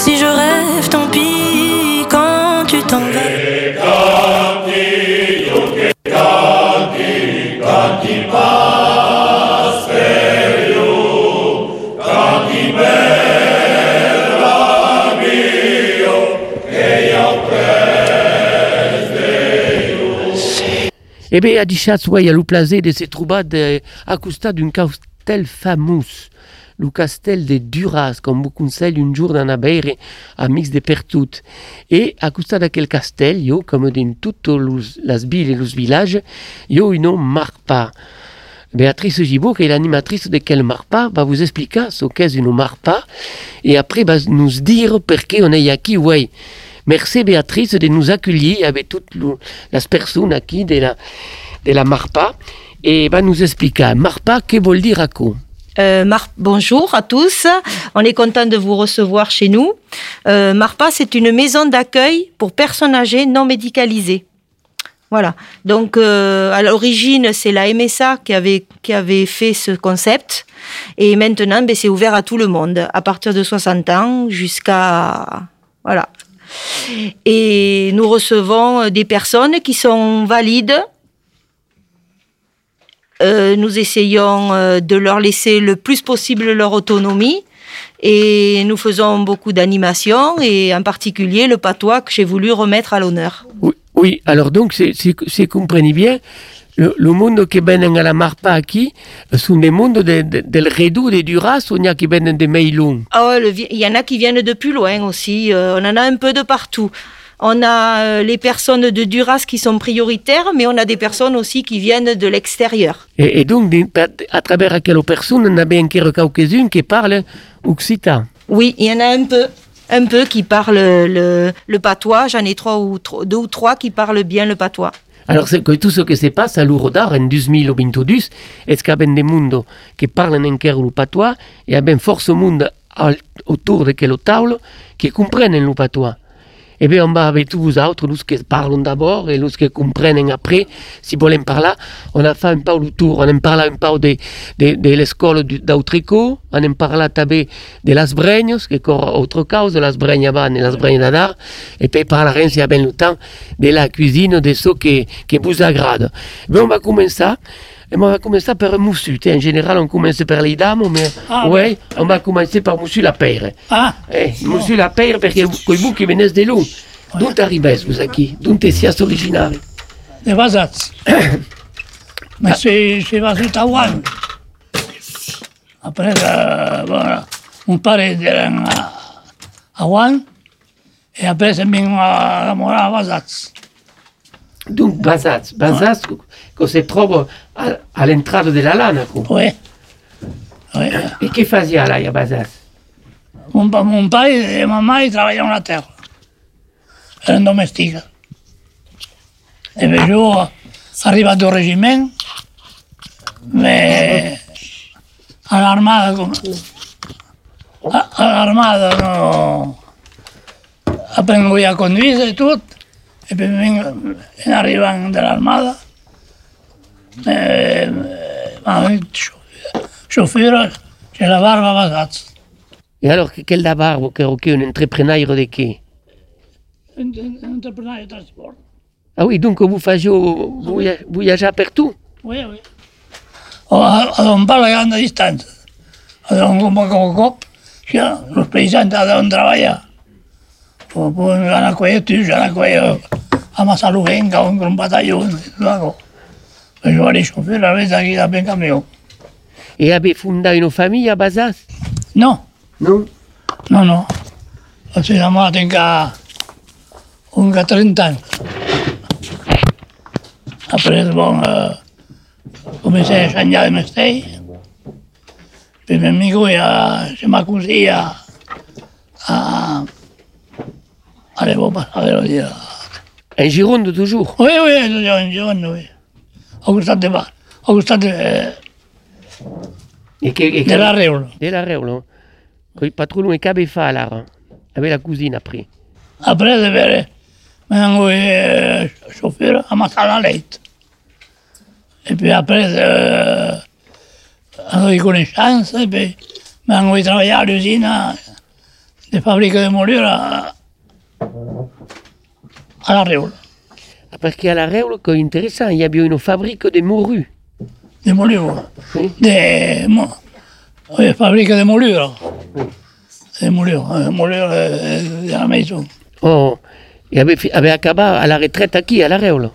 si je rêve, tant pis quand tu t'en vas. E beh, a dichat uai a lo plaze de se troubat eh, a costa d'un castel famous, lo castel de Duras, com vous conseil un jour d'an abeire amics de pertout. E a costa d'aquel castel, io, comme din los, las villes et los villages, io un nom Marpa. Béatrice Gibault, qui est l'animatrice de quel Marpa, va vous expliquer ce qu'est une Marpa et après va nous dire pourquoi on est ici. Ouais. Merci Béatrice de nous accueillir avec toutes les personnes ici de la, de la Marpa et va nous expliquer. Marpa, que veut dire à quoi? Euh, Mar- bonjour à tous, on est content de vous recevoir chez nous. Euh, Marpa, c'est une maison d'accueil pour personnes âgées non médicalisées. Voilà. Donc, euh, à l'origine, c'est la MSA qui avait, qui avait fait ce concept. Et maintenant, ben, c'est ouvert à tout le monde, à partir de 60 ans jusqu'à. Voilà. Et nous recevons des personnes qui sont valides. Euh, nous essayons euh, de leur laisser le plus possible leur autonomie. Et nous faisons beaucoup d'animations et en particulier le patois que j'ai voulu remettre à l'honneur. Oui, oui, alors donc, si, si comprenez bien, le, le monde qui viennent à la Marpa ici sont des mondes de, de, del Redou, de Duras, ou il y a qui viennent de Meilung Ah il y en a qui viennent de plus loin aussi. euh, on en a un peu de partout. On a euh, les personnes de Duras qui sont prioritaires, mais on a des personnes aussi qui viennent de l'extérieur. Et, et donc, à travers quelle personne, on a bien quelques-unes qui parlent occitan? Oui, il y en a un peu. Un peu qui parlent le, le patois. J'en ai trois ou deux ou trois qui parlent bien le patois. Alors, c'est que tout ce qui se passe à l'Urodar en 2022, est qu'il y a des mondes qui parlent encore le patois, et il y a bien force monde autour de quelle table qui comprennent le patois. Et bien, on va avec tous vous autres, nous qui parlent d'abord et nous qui comprennent après, si vous voulez parler, on a fait un peu le tour, on a parlé un peu de, de, l'école d'Autrico, on a parlé també de las Bregnes, que est autre cause, las Bregnes avant et las Bregnes d'Adar, et puis parlerons, s'il y a bien le temps, de la cuisine, de ce qui, qui vous agrade. Mais on va commencer. Et on va commencer par Moussu. En général, on commence par les dames, mais Ah, ouais, on va commencer par Moussu la père. Ah, Eh, Monsieur la père, perché voi vous qui venez de l'eau. D'où arrivez vous ici D'où te sias originari de Vasats. Mais c'est a Wan. Après, euh, voilà, mon père était à, à Wan, et après, c'est bien à, à, Vasats. Donc, Basaz. Basaz, que se trouve à, à l'entrée de la lana. quoi. Oui. Oui. Et que faisait là, à Basaz Mon, pa- mon père et ma mère ils travaillaient la terre. Eren domestiques. Et bien, je arrivé au régiment, mais à l'armada, com- a, a l'armada no... Aprengo a conduir i tot, i puis vinc, en arribant de l'armada, se la barba basats. Et alors, que- quel d'abord, que un entrepreneur de qui Entrepreneur de transport. Ah oui, donc vous faites voyager, voyager partout? Oui, oui. O a, a d'on va la grande distància. A d'on com a cop, paisans a d'on treballar. O pues van a cuello tu, van a cuello a Massalugenca, un gran batallón, luego. Pues yo haré chofer a veces aquí también camión. Et avez fondé une famille à Basaz No, Non no, no. O sigui, la meva tinc un que 30 anys. Après, bon, eh, comencé a ensenyar de mestell. Primer amigo ja se m'ha cosit a, a, a l'Europa, a veure, a, En Gironde, toujours Oui, oui, jo en Joan, oui. Al costat de, Ba- al costat de, Et que, et de la Reula. De la la cousine après. Après de m'han eh, xofer a matar la leit. I puis après, eh, han de coneixença, i puis m'han de treballar a l'usina de fàbrica de mollure a, a la. Ah, Perché alla Reolo, che è interessante, il y avait une fabrique de morue. De mollure. Oui. De, mo, de fàbrica de mollure. De mollure. De mollure de, de la maison. Oh, et avait, fait- avait acabé à la retraite aquí, à la Reolo.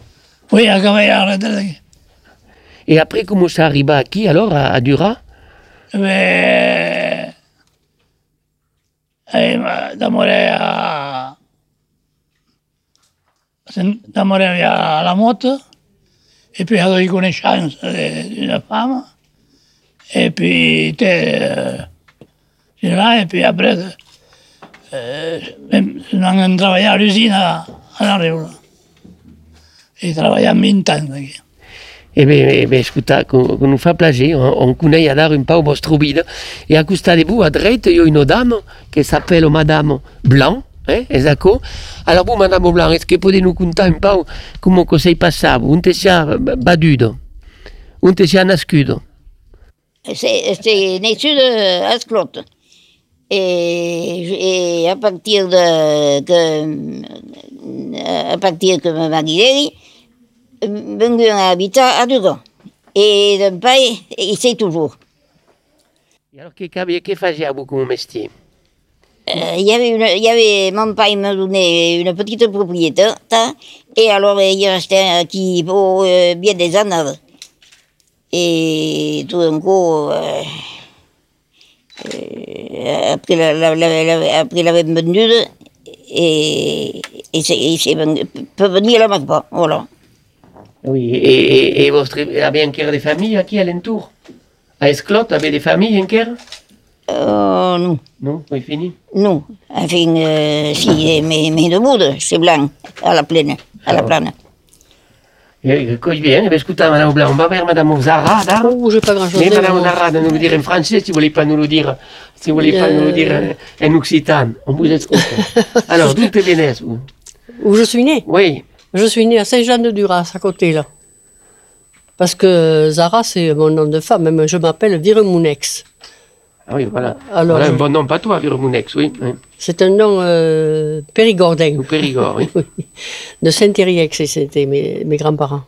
Oui, a cavall a la retraite. Et après, comment ça arriva aquí, alors, à, à Dura? Beh, eh, ma- d'amore a sen- d'amore a la moto e poi avevo conoscenza di di una fama e poi te là e poi après eh, sono andato a lavorare all'usina alla Reula e lavoravo in tanto qui. Eh bien, eh bien escuta, que, que plaisir, on, on connaît a dar un peu vostre vida. Et à costat de vous, à droite, il y a une dame qui s'appelle Madame Blanc, exacto. Alors vous, Madame Blanc, est-ce que pouvez nous conter un peu comment que s'est passé On te sia badudo, on te sia nascudo. C'est c'est naissue de Asclot. Et, et à partir de que, à partir que me mariai, venu à habiter à Dugan. Et d'un il sait toujours. Métier Euh, il y avait une, il y avait, mon père me donnait une petite propriété, ta, et alors euh, il restait qui pour euh, bien des années. Et tout d'un coup, euh, euh, après la, la, la, la- après l'avait vendu, et, et c'est, peut venir là maintenant, voilà. Oui, et, et, et votre, avez encore des familles aquí alentour À Esclot, avez des familles encore Euh, non, Non, c'est fini? Non, enfin, euh, si, mais, mais debout, c'est blanc, à la plaine, à la Ah. plane. Eh, Coi bien, eh bien, écoutez, Madame Blanc, on va vers Madame Zara, là. Oh, j'ai pas grand-chose Mais à Madame dire. Zara, de nous le dire en français, si vous voulez pas nous le dire, si vous voulez pas nous le dire en, en occitan, on vous écoute. Alors, d'où te venez, vous Où je suis née? Oui, Je suis née à Saint-Jean-de-Duras, à côté, là. Parce que Zara, c'est mon nom de femme, mais je m'appelle Viremounex. Ah oui, voilà. Alors, voilà un bon nom, pas toi, Virmounex, oui. oui. C'est un nom euh, périgordin. Ou Périgord, oui. Oui. De Saint-Ériex, c'était mes, mes grands-parents.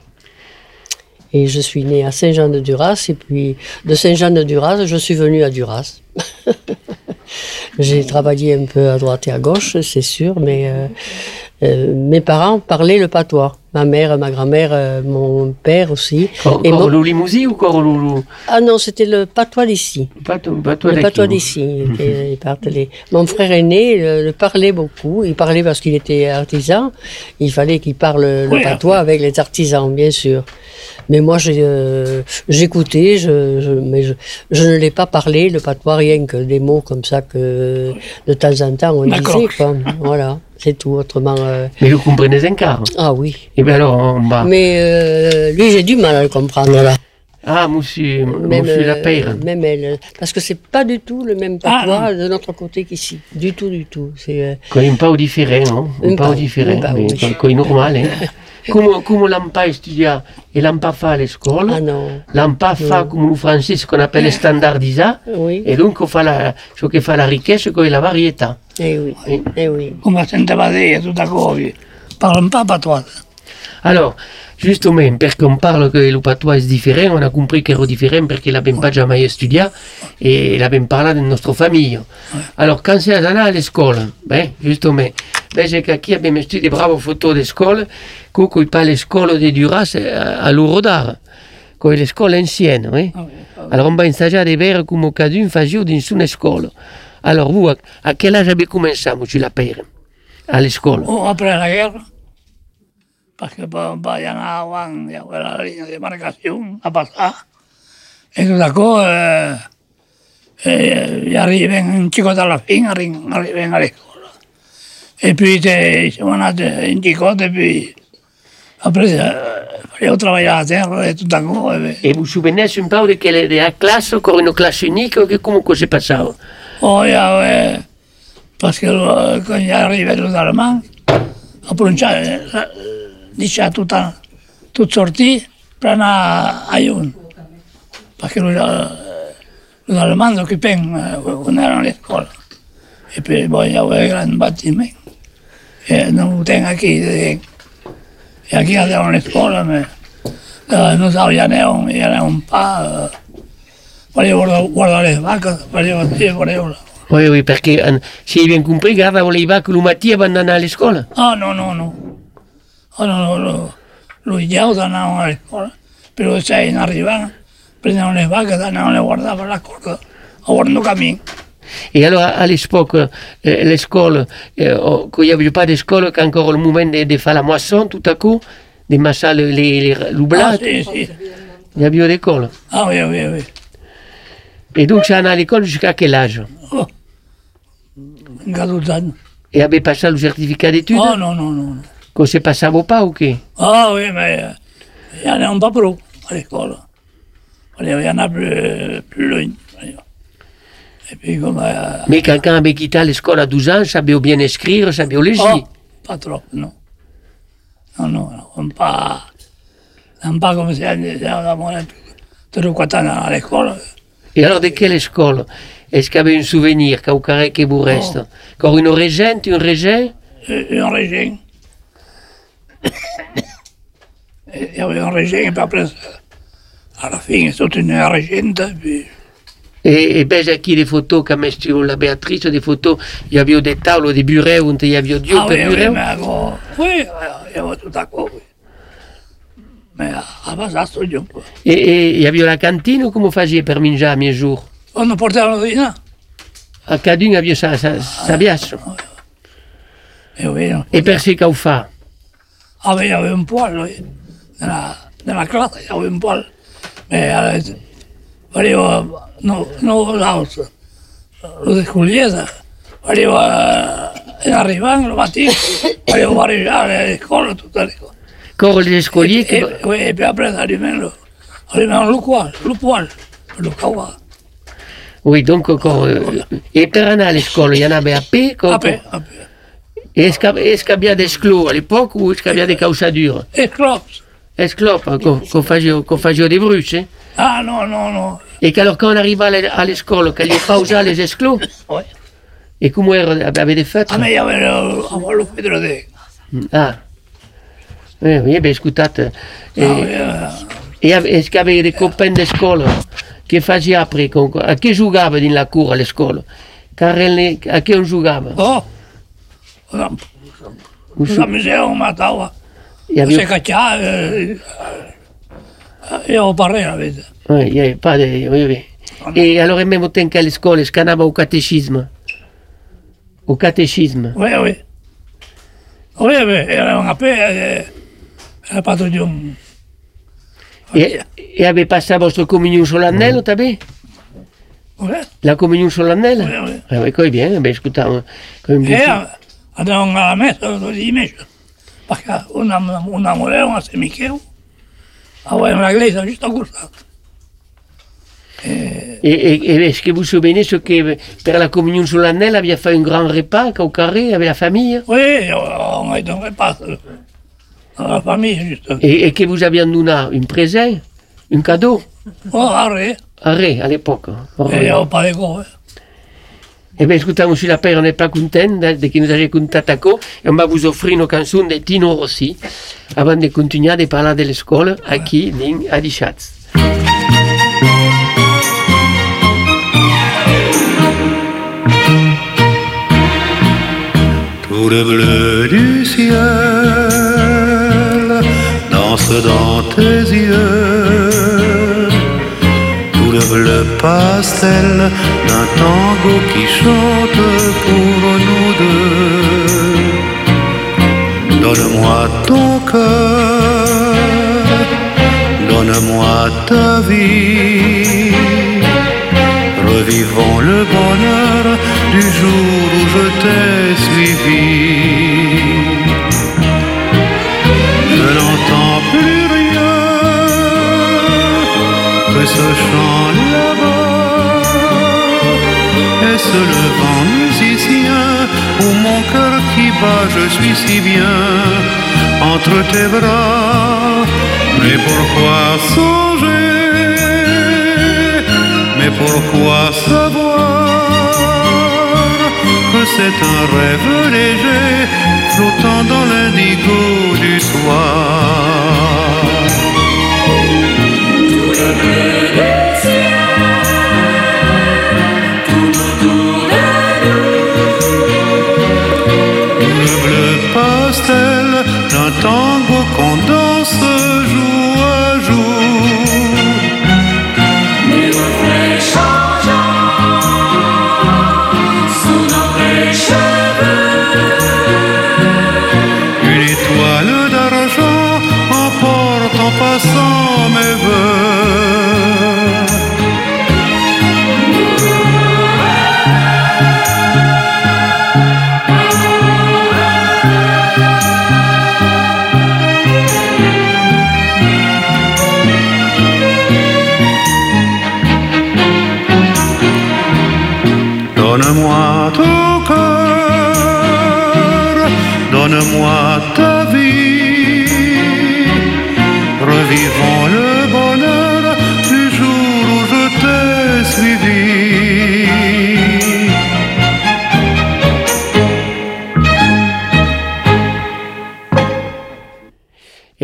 Et je suis née à Saint-Jean-de-Duras, et puis de Saint-Jean-de-Duras, je suis venue à Duras. J'ai travaillé un peu à droite et à gauche, c'est sûr, mais euh, euh, mes parents parlaient le patois. Ma mère, ma grand-mère, euh, mon père aussi. Cor- Et mon- Corlou Limousi ou Corlou Ah non, c'était le patois d'ici. Le patois d'ici. Mon frère aîné le, le parlait beaucoup. Il parlait parce qu'il était artisan. Il fallait qu'il parle le patois avec les artisans, bien sûr. Mais moi, euh, j'écoutais, je, je- mais je, je ne l'ai pas parlé, le patois, rien que des mots comme ça que de temps en temps on disait. Quoi. Voilà, c'est tout. Autrement, euh, Mais vous comprenez un quart. ah oui. Bien alors, on va. Mais euh, lui, j'ai du mal à le comprendre. Là. Ah, monsieur, Même, monsieur euh, Lapeyre. même elle. Parce que c'est pas du tout le même Ah, patois de notre côté qu'ici. Du tout, du tout. C'est, euh, Quand un peu différent, non Un Un peu peu, différent, quand normal. Hein? come, come l'han pas studiat et l'han pas fait à l'école, ah non. l'han pas fait comme le français, ce qu'on appelle standardisé, Oui. et donc on fait la, ce qui fait la richesse, c'est la variété. Eh oui. Oui. Eh oui. Come senteva dire tutto a copie. Parla pas patois. Alors, justement, parce qu'on parle que le patois est différent, on a compris qu'il est différent parce qu'il n'avait pas jamais étudié et il avait parlé de notre famille. Alors, quand c'est allé à l'école, ben, justement, ben, c'est qu'ici abbiamo studiato bravo photo d'école, coco il parle l'école de Duras à, l'Urodar, con l'école ancienne, oui. Alors, on va ensaggiare di vedere come cadun faccio in su una scuola. Alors, vous, à, quel âge avez commencé, monsieur Lapeyre, à l'école? O après la guerra, para que vayan a van e a la línea de marcación a pasar. E que sacou eh, eh, e arriben un chico de la fin, arriben, arriben a l'escola. Eh, e poi te, siamo andati eh, in chicote e poi ha preso, io eh, travagliavo a terra e tutta cosa. E un souvenir simpatico che le della classe, con una classe unica, que comunque si passava? Oh, ja, eh, perché quando arriva tutto all'alemán, a pronunciare, deixar tot, a- tot sortir per anar a lluny. Perquè els, els alemanys ocupen eh, quan eren a l'escola. Et puis, bon, il y avait un grand bâtiment. Et nous tenons aquí. Et aquí dans l'école, mais euh, nous n'avions n'avions pas. Euh, fallait guardar les vaques, fallait bâtir, fallait... Oui, oui, perché eh, se hai ben compris, guarda voleva che lo mattina vanno andare alla scuola. Ah, no, no, no. Ah, no, no, no. Lo idioti andavano alla scuola, però se arrivavano, prendevano le vacche, andavano le guardavano la corda, a guardando cammino. Et alors, à l'époque, quand il n'y avait pas de scuole, quand encore le moment de, de faire la moisson, tout à coup, de masser les, les, Ah, si, si. il y avait l'école. Ah, oui, oui, oui. Et donc, ça allait à l'école jusqu'à quel âge? Oh. 14 ans. Et avait passé le certificat d'études? Oh, non, non, non. Qu'on se passava pas ou qué Ah, oui, mais euh, il n'y en a pas trop à l'école. Il y en a plus, plus loin. Et puis, comme. euh, Mais quelqu'un avait quitté l'école à 12 ans, savait bien écrire, savait lire. Oh, pas trop, non. Non, non, non, pas. Non, pas comme si on ans à l'école. Et alors, de quelle école? Est-ce qu'il y avait un souvenir, Caucaré, qui vous reste? Encore une régente, une régente Et un régime. Et Il y avait un régime, et puis après, à la fin, toute une régente. Puis... Et, et ben, qui des photos, comme est la Béatrice, des photos, il y avait des tables, des bureaux, où il y avait Dieu ah, oui, oui, bureau. mais bon, oui, il y avait tout à coup, oui. Mais avant ça, c'est un peu. Et, et il y avait la cantine, comment faisiez per manger à mes jours On portait la dîner. À Cadune, il y avait sa, sa, sa biache. Et oui, non. Et per ce qu'on fait Ah, mais il y avait un poil, oui. Dans la, dans la classe, il y avait un poil. Mais euh, voleva, no, no l'altre, lo descugliese, voleva, in arrivando la mattina, voleva mangiare le scuole, tutte le cose. Encore les escoliers E, qui... e, e poi après, almeno, almeno lo poil, lo poil, lo cava. Oui, donc encore... euh, et per aller à l'école, il y en avait à paix A pe, a pe. Et y avait des esclos à l'époque ou est-ce qu'il y avait des causadures E clops. Esclopes, hein, qu'on faisait des bruches. Hein? Ah, no, no, no. Et qu'alors quand on arrivait à l'é- à l'école, qu'il n'y ait pas usé les esclos, Ouais. et comment il y avait des fêtes A me il y avait le, lo Pedro de... Ah. Oui, oui, ben écoutez. Et, Ah, oui, euh, est-ce qu'il y avait des copains d'école qui faisaient après À qui jouaient dans la cour à l'école Car à qui on jouait oh, una, Où una misera matava. Il y Se avait, cacciava, eh, eh, io parlé la vita. oui, il y avait pas de. Oui, oui. Et alors, même au temps qu'à l'école, est-ce qu'on avait au catéchisme Au catéchisme. Oui, oui. Oui, oui, era una pe, eh, era patro di un... Et, et avait passé votre communion solennelle, t'as vu Oui, La communion solennelle oui, oui. Ah oui, quoi bien, ben écoute, hein, comme E andavamo alla messa di messa, perché una, una voleva se Michele, aveva una chiesa giusto a costato. Et, et- et est-ce que vous vous souvenez ce que, pour la communion solennelle, avait fait un grand repas au carré avec la famille? Oui, on a été un repas dans la famille, giusto. et, et que vous aviez donné un présent, un cadeau? Oh, arre, Arrêt, à l'époque. hein. e io pas di cose. Eh bien, écoutez, monsieur Lapère, on n'est pas content de, de que nous ayez contacté et on va vous offrir une chanson de Tino Rossi avant de continuer de parler de l'école ici, dans Adichatz. Tout le bleu du ciel danse dans tes yeux. Bleu pastel d'un tango qui chante pour nous deux. Donne-moi ton cœur, donne-moi ta vie. Revivons le bonheur du jour où je t'ai suivi. Ce chant là-bas. Est-ce le vent musicien ou mon cœur qui bat? Je suis si bien entre tes bras. Mais pourquoi songer? Mais pourquoi savoir que c'est un rêve léger flottant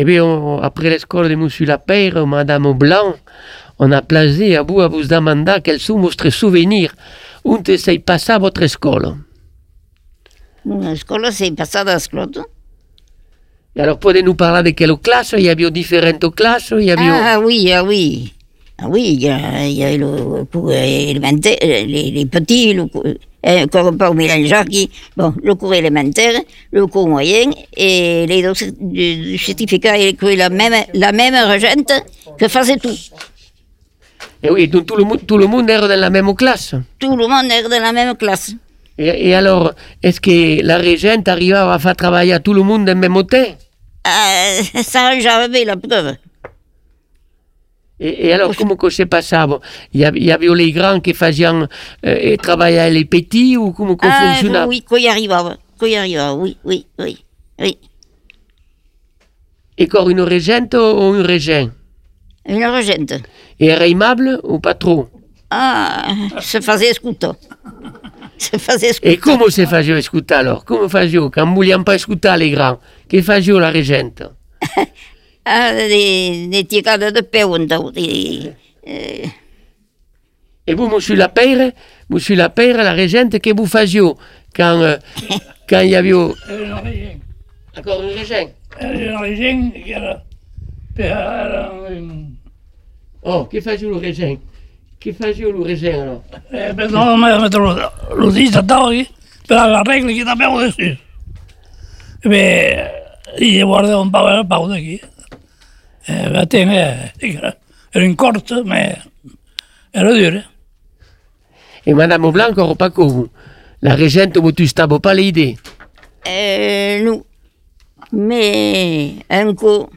Eh bien, on- après l'école de Monsieur Lapère, Madame Blanc, on a placé à vous à vous demander quels sont vostres souvenirs. Où s'est passé votre école scuola sei passata a scroto. Et alors, pouvez-nous parler de quelle classe? Il y avait différentes classes il y avait... Ah oui, ah oui. Ah oui, il y a, il y a le cours élémentaire, les, les petits, le cours, euh, encore pas au mélangeant qui, bon, le cours élémentaire, le cours moyen et les deux du, certificat et que la même, la même régente que faisait tout. Et Eh oui, donc tout le, monde, tout le monde est dans la même classe. Tout le monde est dans la même classe. Et, et alors, est-ce que la régente arrivait à faire travailler tout le monde en même temps? Ah, ça, j'avais la preuve. Et, alors, comment que c'est passable il y, avait, il y avait les grands qui faisaient et travaillaient les petits ou comment que Ah, oui, qu'on y arrivava. Qu'on y oui, oui, oui. Oui. Une régente ou une régent? Une régente. Et era aimable ou pas trop? Ah, se faisait écouter. Se faisait écouter. Et comment se faisait écouter alors? Comment faisait Quand ne voulions pas écouter les grands, que faisait la régente? Ah, de des, euh, Et vous, monsieur Lapère, monsieur Lapère, la régente, que vous faisiez quand, euh, quand il y avait... Un. Encore une régente un un... Oh, que faisait le régent? Que faisait le régent alors? Eh, lo, lo dito davanti per la. E io guardavo un qui? E bene, ero in corto, ma era duro. Et madame Blanc, encore pas que vous. La régente, vous tu stavo pas l'idée. euh, nous. Mais un coup,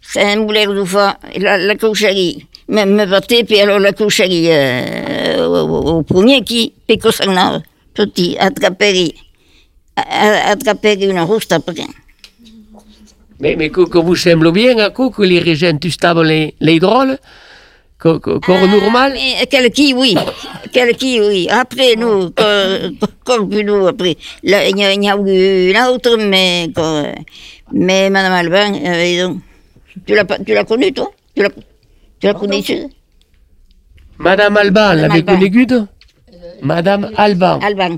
c'est un boulet de fois, la, la coucherie. Me, me battait, puis alors la coucherie, euh, au, au- au premier qui, puis que ça n'a, petit, attraper, a- attraper une rousse après. Mais, mais que, que vous semble bien, à quoi que les régents, tu stavo les, les drôles que, que, Corps normal Mais quel qui, oui. Quel qui, oui. Après, nous, comme plus nous, après, là, il y, a- il y a eu une autre, mais, que- mais Madame Albin, euh, donc, tu l'as tu l'as connue, toi? Tu l'as tu l'as connue, Madame Alban, l'avez Alban. connue Madame Alban. Alban.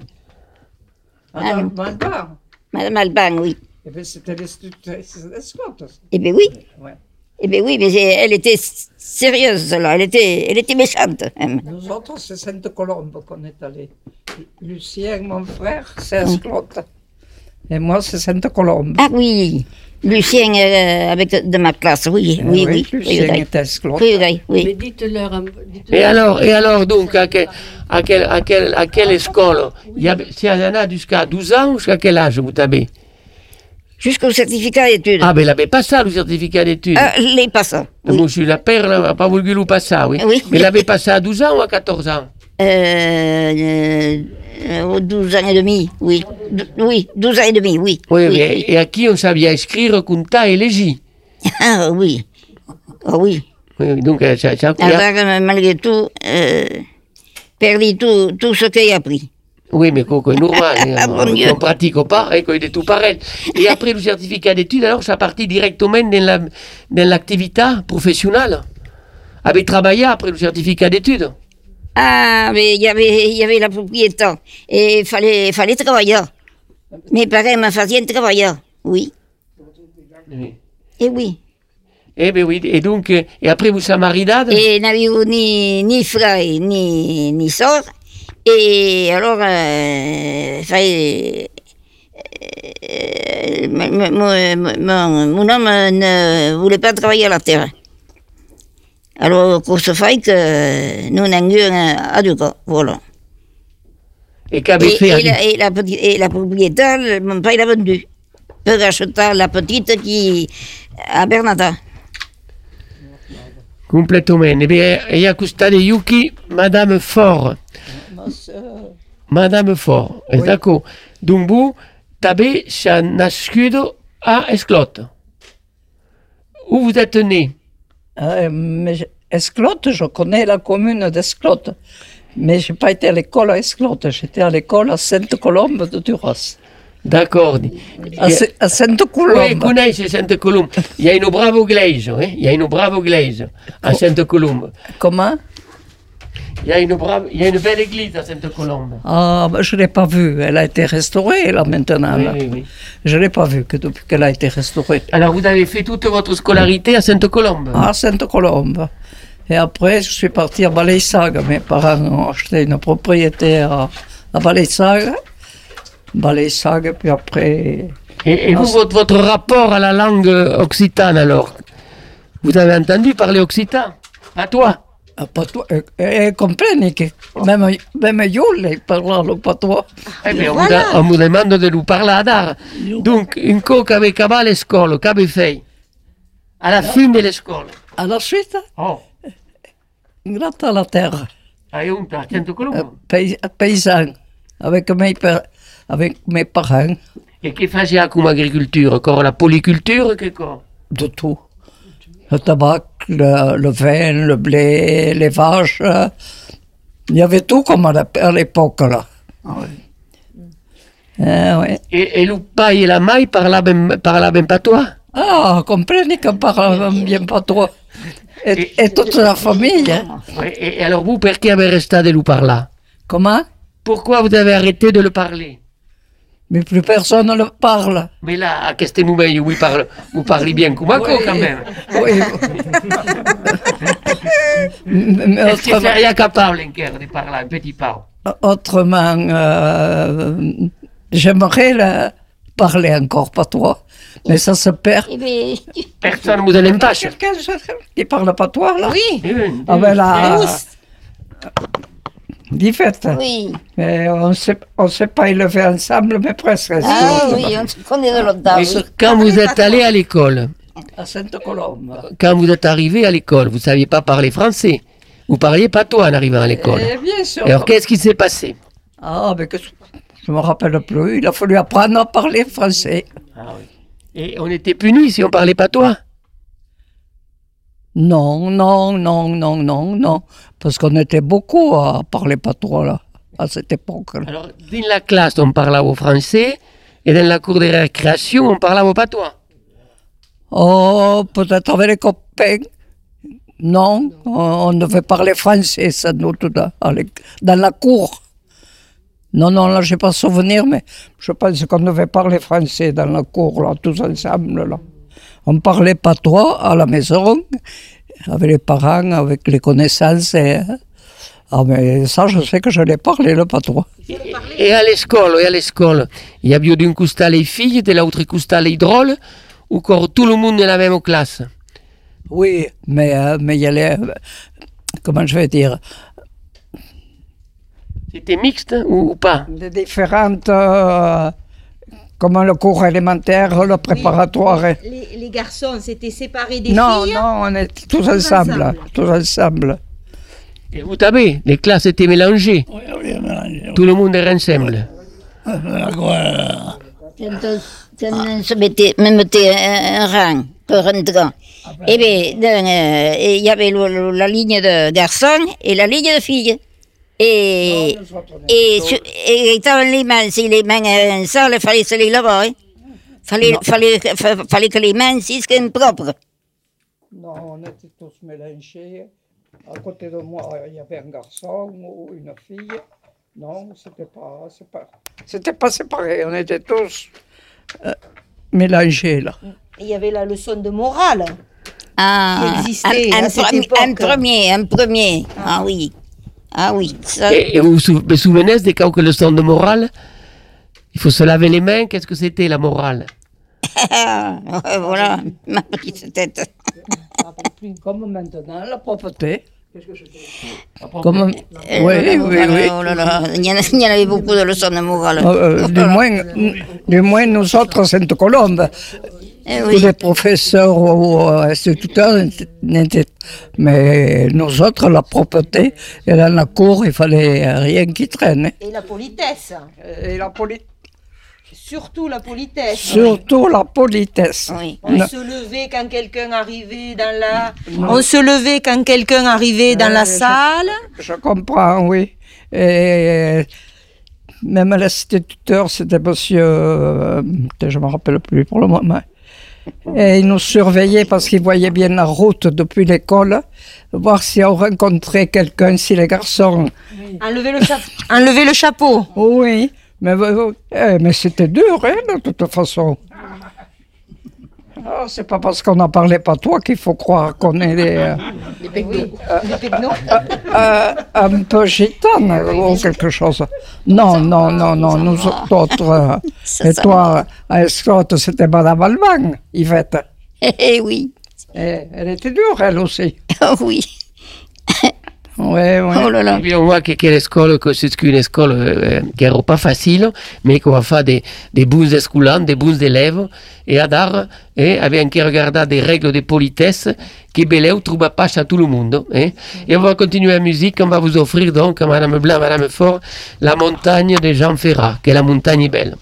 Madame Malbar. Madame Alban, oui. Eh bien, c'était d'escorte. Eh bien, oui. Ouais. Eh bien, oui, mais elle était sérieuse, là. Elle était, elle était méchante. même. Nous autres, c'est Sainte-Colombe qu'on est allé. Lucien, mon frère, c'est Esclote. Et moi, c'est Sainte-Colombe. Ah oui. Lucien, euh, avec de, de ma classe, oui. Oui, oui. oui, Lucien oui, est Esclote. oui, oui, oui. Mais dites-leur peu. Et alors, et alors donc, à, quel, à, quel, à, quel, à quelle école il y, avait, il y en a jusqu'à 12 ans ou jusqu'à quel âge vous avez Jusqu'au certificat d'études. Ah, ben il n'avait pas ça, le certificat d'études. Ah, les passants. Le Oui. Monsieur Lapère n'a pas voulu le passer, oui. Oui. Mais il avait passé à 12 ans ou à 14 ans Euh, euh, euh, 12 ans et demi, oui. Oui, 12 ans et demi, oui. Oui, oui. mais et à qui on savait écrire, compter et légir. Ah oui. Ah oui. Oui, donc, euh, ça, ça, Alors, euh, malgré tout, euh, perdu tout, tout ce qu'il a appris. Oui, mais Coco est normal. hein. Ah, bon Dieu. on pratique pas, et il est tout pareil. Et après le certificat d'études, alors, ça partit directement dans la- l'activité professionnelle. Avec travailler après le certificat d'études. Ah, mais il y avait, y avait la propriété. Et il fallait, fallait travailler. Mes parents me faisaient travailler. Oui. Et oui. Eh ben oui, et donc, euh, et après vous êtes mariés Et n'avions ni, ni frère, ni, ni sœur? Et alors, euh, fallait, euh, mon, homme ne voulait pas travailler à la terre. Alors, pour ce fait que nous n'avions à deux cas, voilà. Et Et, fait et la, et, la, et propriétaire, mon père l'a vendu. Pour acheter la petite qui à Bernata. Complètement. Eh bien, il y a Yuki, Madame Fort. Madame Fort, eh, d'accord. Donc vous, t'avez nascudo à Esclote. Où vous êtes né? Euh, mais je- Esclote, je connais la commune d'Esclote. Mais je n'ai pas été à l'école à Esclote, j'étais à l'école à Sainte-Colombe de Duras. D'accord. À, à Oui, Sainte-Colombe. conosce Sainte-Colombe. Il y a une brave église, hein? il y a une brave église à Sainte-Colombe. Comment? Il y a une brave, il y a une belle église à Sainte-Colombe. Ah, ben, je ne l'ai pas vue. Elle a été restaurée, là, maintenant. Oui, là. oui, oui. Je ne l'ai pas vue que depuis qu'elle a été restaurée. Alors vous avez fait toute votre scolarité à Sainte-Colombe? À Sainte-Colombe. Et après, je suis parti à Balaïsaga. Mes parents ont acheté une propriété à, à. Balaïsaga, puis après... Et, et vous, votre, votre rapport à la langue occitane alors? Vous avez entendu parler occitan? À toi? Patois, e, e compreni che même, même io lei parlavo patois. Eh bien, da- on vous demande de nous parler à Dar. Donc, une coca avec à l'école, qu'avez fait À la fin de l'école. À la suite, Oh, gratte à la terre, euh, Sainte-Colombe. pay- paysan, avec mes, avec mes parents, Et que faisait comme agriculture Encore la polyculture que quoi? De tout. Le tabac, le, le vin, le blé, les vaches. Il y avait tout comme à l'époque, là. Ah, ouais. Et, et le paille et la maille parlaient parlaient pas toi? Ah, comprenez qu'on parle bien patois. Et, et toute la famille. hein. Et alors vous, pourquoi avez resté de le parler? Comment? Pourquoi vous avez arrêté de le parler? Mais plus personne ne le parle. Mais là, à ce moment, vous parlez, vous parlez bien comme un co, quand même. Oui. Mais Est-ce que c'est autrement, rien capable de parler un petit peu autrement, euh, j'aimerais le parler encore patois, mais ça se perd. Eh bien, Personne ne vous en empêche. Quelqu'un qui parle patois, là Oui. Oui, Ah ben là, Fait. oui. Mais on sait, on sait pas élever ensemble, mais presque. Ah oui, on se connaît de l'autre Quand vous êtes allé à l'école, À Sainte-Colombe. quand vous êtes arrivé à l'école, vous ne saviez pas parler français. Vous parliez pas toi en arrivant à l'école. Eh bien sûr. Alors qu'est-ce qui s'est passé? Ah, mais que je me rappelle plus. Il a fallu apprendre à parler français. Et on était punis si on parlait pas toi. Non, non, non, non, non, non. Parce qu'on était beaucoup à parler patois, là, à cette époque-là. Alors dans la classe, on parlait au français. Et dans la cour de récréation, on parlait pas toi. Oh, peut-être avec les copains. Non, on devait parler français, ça, nous, tout dans, à l'éc- dans la cour. Non, non, là, je n'ai pas souvenir, mais je pense qu'on devait parler français dans la cour, là, tous ensemble, là. On parlait patois à la maison, avec les parents, avec les connaissances. et- Ah, mais ça, je sais que je l'ai parlé, le patois. Et à l'école, et à l'école, il y avait d'une costal les filles, de l'autre costal les drôles, ou encore tout le monde dans la même classe? Oui, mais euh, mais il y a les... Comment je vais dire? C'était mixte ou, ou pas? Des différentes... euh, comme le cours élémentaire, le préparatoire. Les, les garçons s'étaient séparés des Non, filles. non, on est tous ensemble, ensemble. tous ensemble. Et vous savez, les classes étaient mélangées. Oui. Tout le monde était ensemble. Quand on, se mettait, me mettait un, rang pour rentrer, eh bien, euh, il y avait la ligne de garçons et la ligne de filles. Et, et, su- et étant les mains, si les mains euh, sales, il fallait se les laver. Hein. Fallait, fallait, fa- fallait que les mains si soient propres. Non, on était tous mélangés. À côté de moi, il y avait un garçon ou une fille. Non, c'était pas, pas, c'était pas séparé. On était tous euh, mélangés là. Il y avait la leçon de morale. Ah, Qui existait un, à un cette premi- époque. un premier, un premier. Ah, oui. Ah oui. ça- Et, et vous vous souvenez des quelques leçons de morale Il faut se laver les mains, qu'est-ce que c'était la morale? Ah, voilà, ma petite tête. Comme maintenant, la propreté. Comme Euh, oui, oh oui, là là, oui. oh là là, Il y en, a- il y en avait beaucoup de leçons de morale. Euh, euh, du, moins, du moins, nous autres, Sainte-Colombe, Eh tous les professeurs ou euh, instituteurs, n'étaient- mais nous autres, la propreté, et dans la cour, il fallait rien qui traîne. Et la politesse. Et la politesse. Surtout la politesse. Surtout la politesse. Oui. On Non. se levait quand quelqu'un arrivait dans la. On se levait quand quelqu'un arrivait dans la Euh, je- salle. Je comprends, oui. Et même l'instituteur, c'était monsieur, euh, je ne me rappelle plus pour le moment. Et il nous surveillait parce qu'il voyait bien la route depuis l'école, voir si on rencontrait quelqu'un, si les garçons. Enlever le, cha- enlever le chapeau. Oui, mais, eh, mais c'était dur, hein, de toute façon. Ah, c'est pas parce qu'on n'en parlait pas toi qu'il faut croire qu'on est des, euh, euh, un peu gitane ou quelque chose. Non, non, non, non, nous autres. euh, et toi, à Escrotte, c'était Madame Allemagne, Yvette. Eh, eh oui. Et elle était dure, elle aussi. Oui. Oui, oui. Oh là là. Et puis on voit que, que l'école, que c'est une école euh, qui n'est pas facile, mais qu'on va faire des, des bons escoulants, des bons élèves, et Adar eh, avait anche regardé des règles de politesse qui Beleu trouve pas chez tout le monde. eh. Et on va continuer la musique, on va vous offrir donc, Madame Blanc, Madame Fort, la montagne de Jean Ferrat, qui est la montagne belle.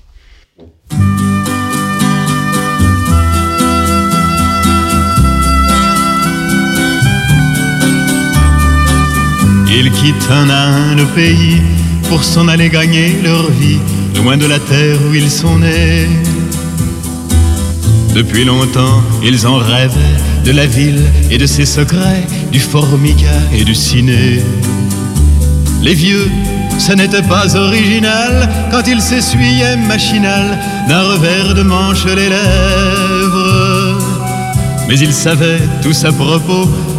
Ils quittent un à un le pays pour s'en aller gagner leur vie, loin de la terre où ils sont nés. Depuis longtemps, ils en rêvaient de la ville et de ses secrets, du formica et du ciné. Les vieux, ce n'était pas original quand ils s'essuyaient machinal d'un revers de manche les lèvres. Mais ils savaient tous à propos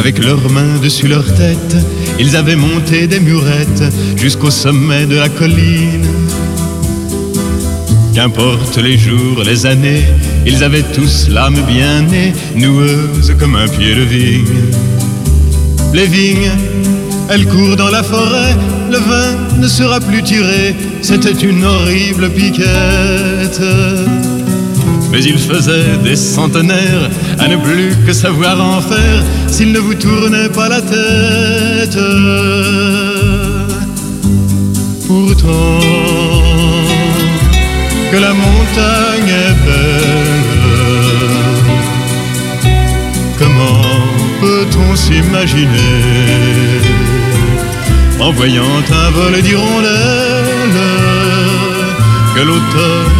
Avec leurs mains dessus leur tête, ils avaient monté des murettes jusqu'au sommet de la colline. Qu'importe les jours, les années, ils avaient tous l'âme bien née, noueuse comme un pied de vigne. Les vignes, elles courent dans la forêt, le vin ne sera plus tiré, c'était une horrible piquette. Mais il faisait des centenaires à ne plus que savoir en faire s'il ne vous tournait pas la tête. Pourtant, que la montagne est belle, comment peut-on s'imaginer en voyant un vol d'hirondelles que l'automne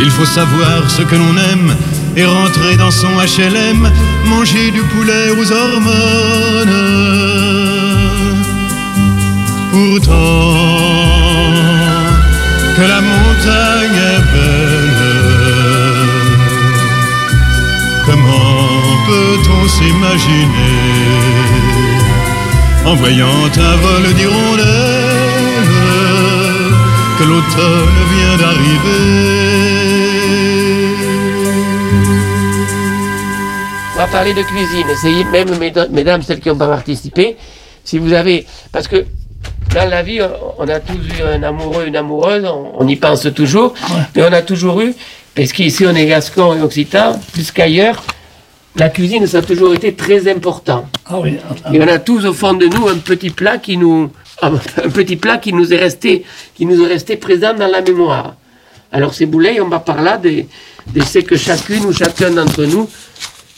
Il faut savoir ce que l'on aime et rentrer dans son HLM, manger du poulet aux hormones. Pourtant, que la montagne est belle. Comment peut-on s'imaginer en voyant un vol d'hirondelles que l'automne vient d'arriver? On va parler de cuisine. Essayez, même mesda- mesdames, celles qui n'ont pas participé, si vous avez. Parce que dans la vie, on- a tous eu un amoureux, une amoureuse, on, on y pense toujours, mais on a toujours eu, parce qu'ici on est gascon et occitan, plus qu'ailleurs, la cuisine, ça a toujours été très important. Ah oui. Et on a tous au fond de nous un petit plat qui nous, un petit plat qui nous est resté, qui nous est resté présent dans la mémoire. Alors ces boulets, on va par là de, de ce que chacune ou chacun d'entre nous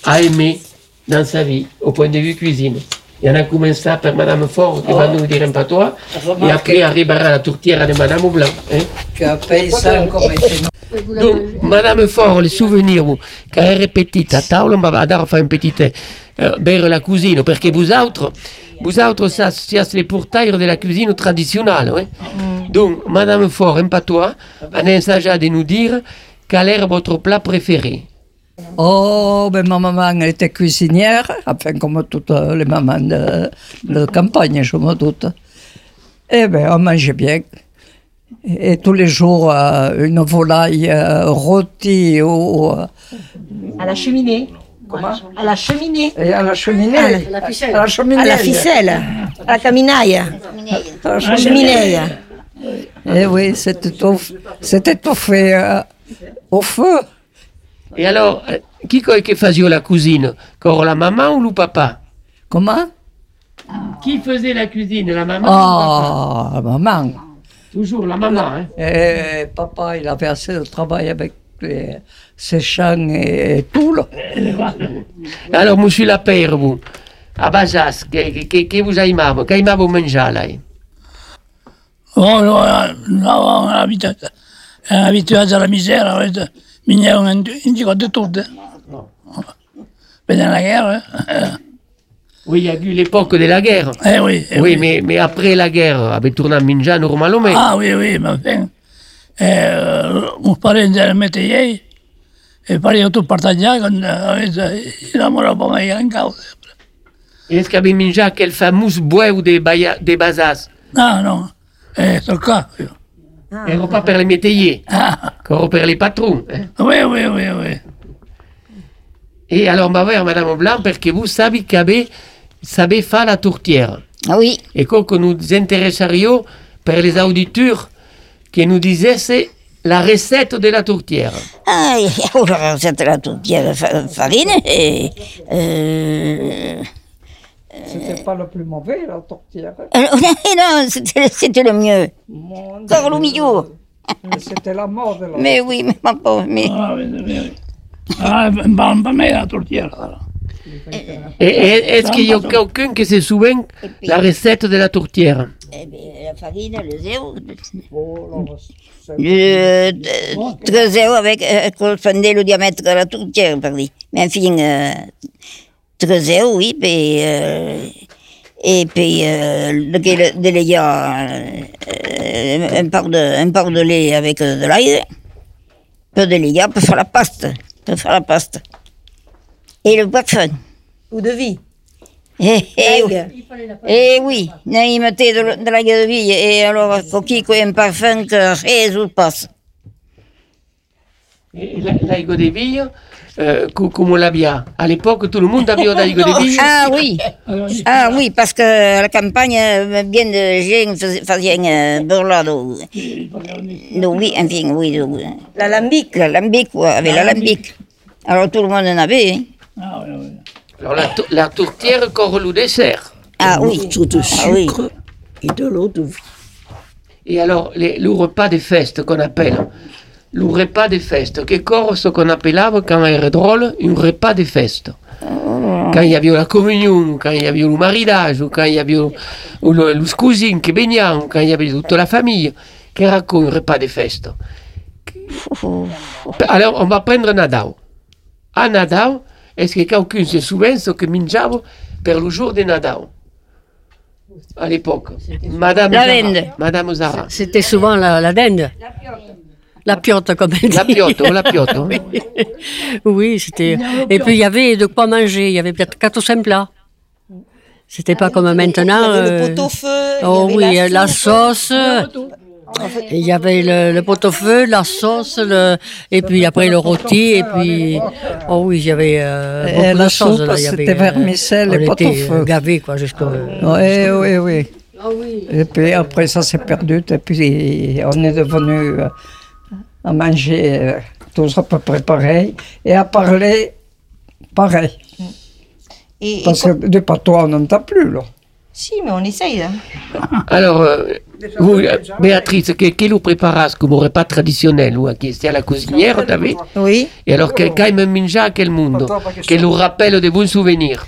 a aimé dans sa vie, au point de vue cuisine. Il y en a commencé par Madame Fort, qui va nous dire un patois, et après arrivera la tourtière de Madame Blanc. Hein. Tu come chez nous. Donc, Madame Fort, les souvenirs, vous, quand elle est petite, à table, on va andare a fare un petit euh, vers la cuisine, perché vous autres, vous autres, ça, c'est les portails de la cuisine traditionnelle. ouais. Donc, Madame Fort, un patois, on a de nous dire quel est votre plat préféré. Oh, ben ma maman elle était cuisinière, enfin comme toutes les mamans de, de campagne, je me doute. Eh bien, on mangeait bien. Et tous les jours, euh, une volaille euh, rôtie ou, euh, À la cheminée. À la cheminée. et à la cheminée. À À la cheminée. À la ficelle. À la caminaille. À la À la cheminée. Eh oui, c'était tout, c'était tout fait euh, au feu. Et alors, euh, qui qui faisait la cuisine? La maman ou le papa? Comment? Qui faisait la cuisine, la maman ou le papa? Ah, maman. Toujours la maman. Hein? Et papa, il avait assez de travail avec les- ses champs et, et tout. Là. Alors, monsieur la père, vous, à Bazas, que, que, que vous aimez Che aimavo mangiare lei Oh, no, no, abituati, abituati alla misera, avete, mi ne hanno indicato tutte. Pendant la guerre, hein. Oui, il y a eu l'époque de la guerre. Eh oui, eh oui, mais, mais après la guerre, avait tourné à mangiare normalement. Ah oui, oui, ma enfin, eh, uns parents del métayer, e pare tutto partagiato con avete innamorato con in causa. Est-ce qu'avait mangé quel fameux bois de, baya- de Bazas? No, no, eh, tocca. Un repas per les métayers, Ah, repas per les patrons. hein. oui, oui, oui, oui. Et alors, va voir Madame Blanc, parce que vous savez qu'avait savait faire la tourtière. Ah oui, Et que nous intéresserions per les auditeurs qui nous disaient c'est la recette de la tourtière. ah, ora rosetta la tortilla fa- farina e... C'était pas le plus mauvais, la tortilla. eh, non, c'était c'était le mieux. Mon Encore le milieu. C'était la mort de la Mais oui, mais ma pauvre, mais... Ah, oui. Ah, me la et est-ce qu'il y a quelqu'un qui se souvient la recette de la tourtière Eh bien, la farine, le zéro, Oh, le, de- tre zéro avec, euh, le diamètre de la tourtière, par lui. Mais enfin, euh, tre zéro, oui, puis, euh, et puis, euh, lequel de lait, euh, un, part de, un part de lait avec euh, de l'ail, peu de lait pour faire la pâte, pour faire la pâte. Et le parfum. Ou de vie. Eh, eh, L'ail. eh oui, il mettait de, de l'ail de vie et alors faut qu'il y ait un parfum que Jésus passe. Et la- L'aigo de vie, euh, co- comme l'avait À l'époque, tout le monde avait l'aigo de vie. Ah oui, ah oui, parce que à la campagne, euh, bien de gens fais- faisaient euh, burlado. No, oui, enfin, oui, de- L'alambic. l'alambic, quoi, avec l'alambic. Alors tout le monde en avait. hein. Ah, oui, oui. Alors la, la tourtière corps le dessert. Ah oui, de ah oui. et de l'eau de vie. Et alors, les, le repas de fête qu'on appelle, le repas de fête, que corps ce qu'on appelait quand era drôle, un repas de fête. Quand il y avait la communion, quand il y avait le mariage, quand il y avait le, ou le, le cousins qui ou quand il y avait toute la famille, qui era un repas de fête. Alors, on va prendre Nadal. À Nadal, est-ce que quelqu'un se souvient ce que mangeava pour le jour de Nadal à l'époque Madame La Zara. dinde. Madame Zara. C'était souvent la, la dinde. La piotte, comme elle dit. La piotte, oh, la piotte. oui, Oui, c'était. Et puis il y avait de quoi manger. Il y avait peut-être quatre ou cinq plats. C'était pas comme maintenant. Il y avait euh, le pot-au-feu. Oh avait oui, la sauce. Il y avait le, le pot-au-feu, la sauce, le, et puis après le rôti, et puis oh oui, il y avait euh, Et beaucoup la de. Il y c'était avait, euh, vermicelle et pot-au-feu. gavés quoi jusqu'au. Oui, oui, oui. Et puis après, ça s'est perdu. Et puis, on est devenu euh, à manger euh, tous à peu près pareil et à parler pareil. Et, et Parce que du patois, on n'entend plus, là. Si, mais on essaye. hein. Alors, euh, vous, Béatrice, que, que vous préparas comme repas traditionnel ou qui c'est à la cuisinière, t'avais Oui. Et alors, que quand même minja à quel monde Qui nous rappelle de bons souvenirs?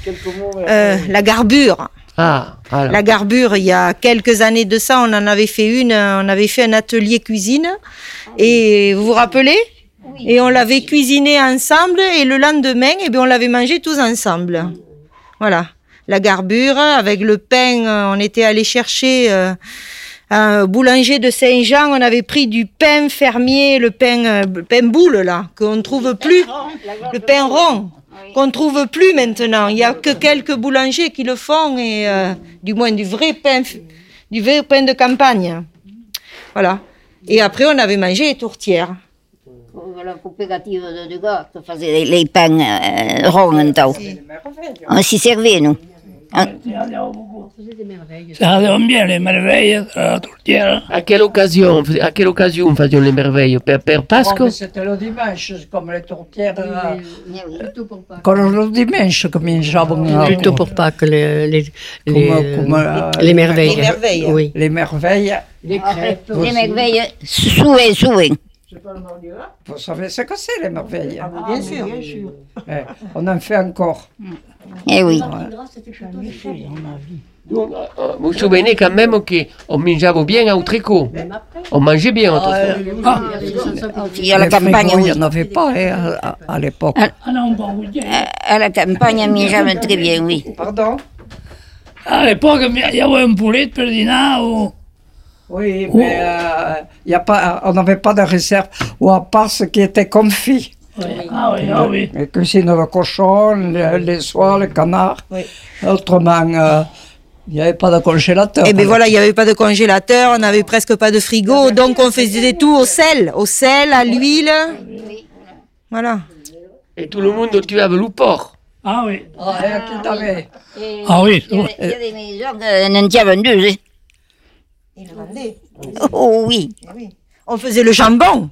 Euh, la garbure. Ah, alors. La garbure, il y a quelques années de ça, on en avait fait une, euh, on avait fait un atelier cuisine. Et vous vous rappelez Et on l'avait cuisiné ensemble et le lendemain, eh bien, on l'avait mangé tous ensemble. Voilà. La garbure, avec le pain, euh, on était allé chercher euh, un boulanger de Saint-Jean, on avait pris du pain fermier, le pain, euh, le pain boule, là, qu'on ne trouve plus. Le pain rond, qu'on ne trouve plus maintenant. Il n'y a que quelques boulangers qui le font, et euh, du moins du vrai pain, du vrai pain de campagne. Voilà. Et après, on avait mangé les tourtières. La coopérative de, faisait les, pains euh, ronds en tau. On s'y servait, nous. On- Ça allait bien, les merveilles, la tourtière. À quelle occasion À quelle occasion faisions les merveilles? Per, per Pasco C'était le dimanche, comme les tourtières. Comme le dimanche, comme ils mangeaient. Plutôt pour Pâques, les, les, Comme- les, comme, euh, les merveilles. Les merveilles. Oui. Les merveilles. Les merveilles, souvent, souvent. Vous savez ce que c'est, les merveilles Bien sûr. Bien sûr. Eh, On en fait encore. Eh oui. Donc, euh, euh, Vous vous souvenez quand même qu'on mangeait bien au tricot On mangeait bien autrefois. Il y a la Les campagne, il n'y en avait pas hein, à, à- à l'époque. Ah. À, à la campagne, on mangeait très bien, oui. Pardon? À l'époque, il y avait un poulet de Perdina ou... Oui, mais euh, il y a pas, on n'avait pas de réserve, ou à part ce qui était confit. Ah oui, ah oui. Les cuisines de cochon, les, les soies, les canards. Oui. Autrement, euh, il n'y avait pas de congélateur. Et bien voilà, il n'y avait pas de congélateur, on n'avait presque pas de frigo, donc on faisait tout au sel, au sel, à l'huile. Voilà. Et tout le monde tuait le porc. Ah oui. Ah, Ah oui. Il y a des- maisons qui n'en tiennent vendues. hein. Oh oui. On faisait le jambon.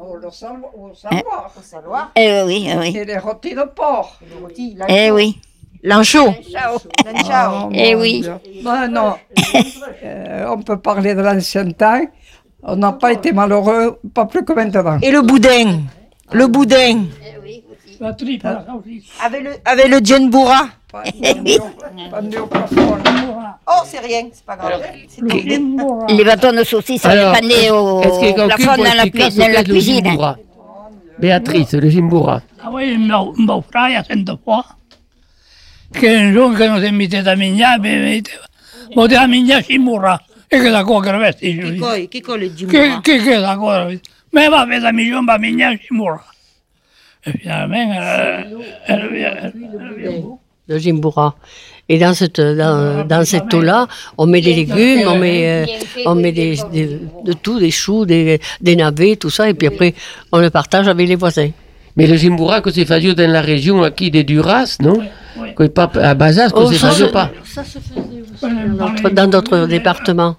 Oh, le sal- au saloir. Eh oui, eh oui. Et les rôtis de porc. Eh oui. L'ancho. Oh, Eh oui. Dieu. Ben non, Euh, on peut parler de l'ancien temps. On n'a pas été malheureux, pas plus que maintenant. Et le boudin. Le boudin. Saucisse. Avec le, avec le djenboura. Au. Oh, c'est rien, c'est pas grave. Les bâtons de saucisse, ça Alors, dépendait au est-ce que quelqu'un plafond dans la, dans la le cuisine? jimbura Béatrice, le jimbura. Ah oui, un beau, un beau frère, a cent fois. Qu'un jour que nous invitait a menjar, ben, poteva menjar Shimura. E che da cosa vesti, Chi Giulio? coi, chi coi le Che, djenboura che, che da cosa vesti? Ma va, per la migliore, va a menjar E eh, via, era via. Le jimbura. Et dans cette, dans, dans cette eau-là, on met des légumes, on met, euh, on met des, des- de tout, des choux, des, des navets, tout ça, et puis après, on le partage avec les voisins. Mais le jimbura que c'est fait dans la région aquí de Duras, non? Que pas à Bazas, que Oh, c'est fait pas. ça se faisait aussi dans d'autres- départements.